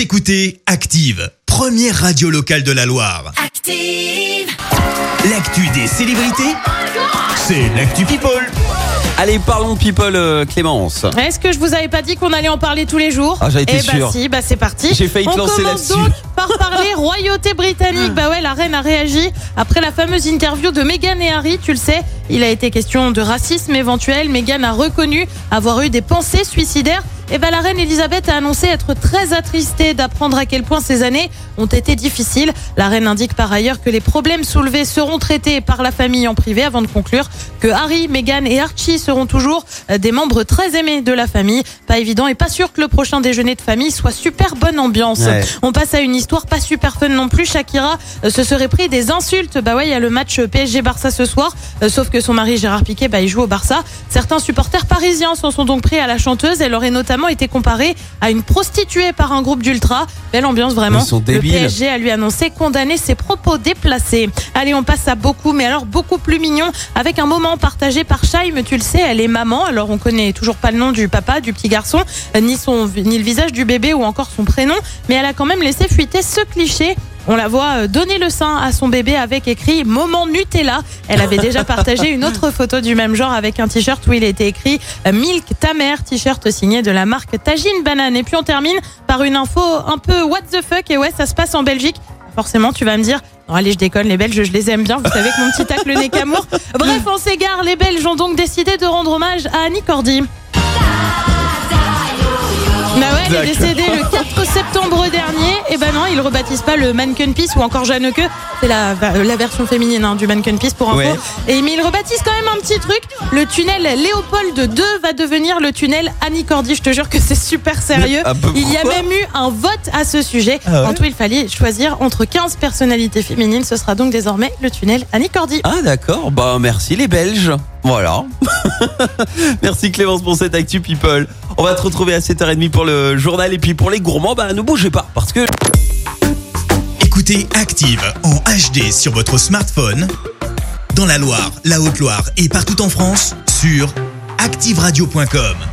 Vous écoutez Active, première radio locale de la Loire. Active. L'actu des célébrités, c'est l'actu People. Allez, parlons people, euh, Clémence. Est-ce que je vous avais pas dit qu'on allait en parler tous les jours? Ah, j'avais été Eh bah sûr. si, bah c'est parti. J'ai failli te On lancer commence là-dessus. donc par parler royauté britannique. Bah ouais, la reine a réagi après la fameuse interview de Meghan et Harry. Tu le sais, il a été question de racisme éventuel. Meghan a reconnu avoir eu des pensées suicidaires. Et bah la reine Elisabeth a annoncé être très attristée d'apprendre à quel point ces années ont été difficiles. La reine indique par ailleurs que les problèmes soulevés seront traités par la famille en privé avant de conclure que Harry, Meghan et Archie seront toujours euh, des membres très aimés de la famille. Pas évident et pas sûr que le prochain déjeuner de famille soit super bonne ambiance. Ouais. On passe à une histoire pas super fun non plus. Shakira euh, se serait pris des insultes. Bah ouais, il y a le match PSG-Barça ce soir. Euh, sauf que son mari Gérard Piquet, bah, il joue au Barça. Certains supporters parisiens s'en sont donc pris à la chanteuse. Elle aurait notamment été comparée à une prostituée par un groupe d'ultra. Belle ambiance vraiment. Ils sont le. PSG a lui annoncé condamner ses propos déplacés. Allez, on passe à beaucoup, mais alors beaucoup plus mignon, avec un moment partagé par Shaim. Tu le sais, elle est maman. Alors on connaît toujours pas le nom du papa, du petit garçon, euh, ni son, ni le visage du bébé ou encore son prénom, mais elle a quand même laissé fuiter ce cliché. On la voit euh, donner le sein à son bébé avec écrit Moment Nutella. Elle avait déjà partagé une autre photo du même genre avec un t-shirt où il était écrit euh, Milk ta mère, t-shirt signé de la marque Tagine Banane. Et puis on termine par une info un peu what the fuck. Et ouais, ça se passe en Belgique. Forcément, tu vas me dire, allez, je déconne, les Belges, je les aime bien. Vous savez que mon petit tacle n'est qu'amour. Bref, on s'égare. Les Belges ont donc décidé de rendre hommage à Annie Cordy. Bah ouais, elle est décédée le 4 septembre dernier. Et ben non, ils rebaptisent pas le Mannequin Peace ou encore Jeanneke. C'est la, la version féminine hein, du Mannequin Peace pour info. Ouais. Et mais ils rebaptisent quand même un petit truc. Le tunnel Léopold II va devenir le tunnel Annie Cordy. Je te jure que c'est super sérieux. Il y a même eu un vote à ce sujet. Ah ouais en tout, il fallait choisir entre 15 personnalités féminines. Ce sera donc désormais le tunnel Annie Cordy. Ah d'accord, bah merci les Belges. Voilà. merci Clémence pour cette actu people. On va te retrouver à 7h30 pour le journal et puis pour les gourmands, bah ne bougez pas parce que Écoutez Active en HD sur votre smartphone, dans la Loire, la Haute-Loire et partout en France, sur activeradio.com.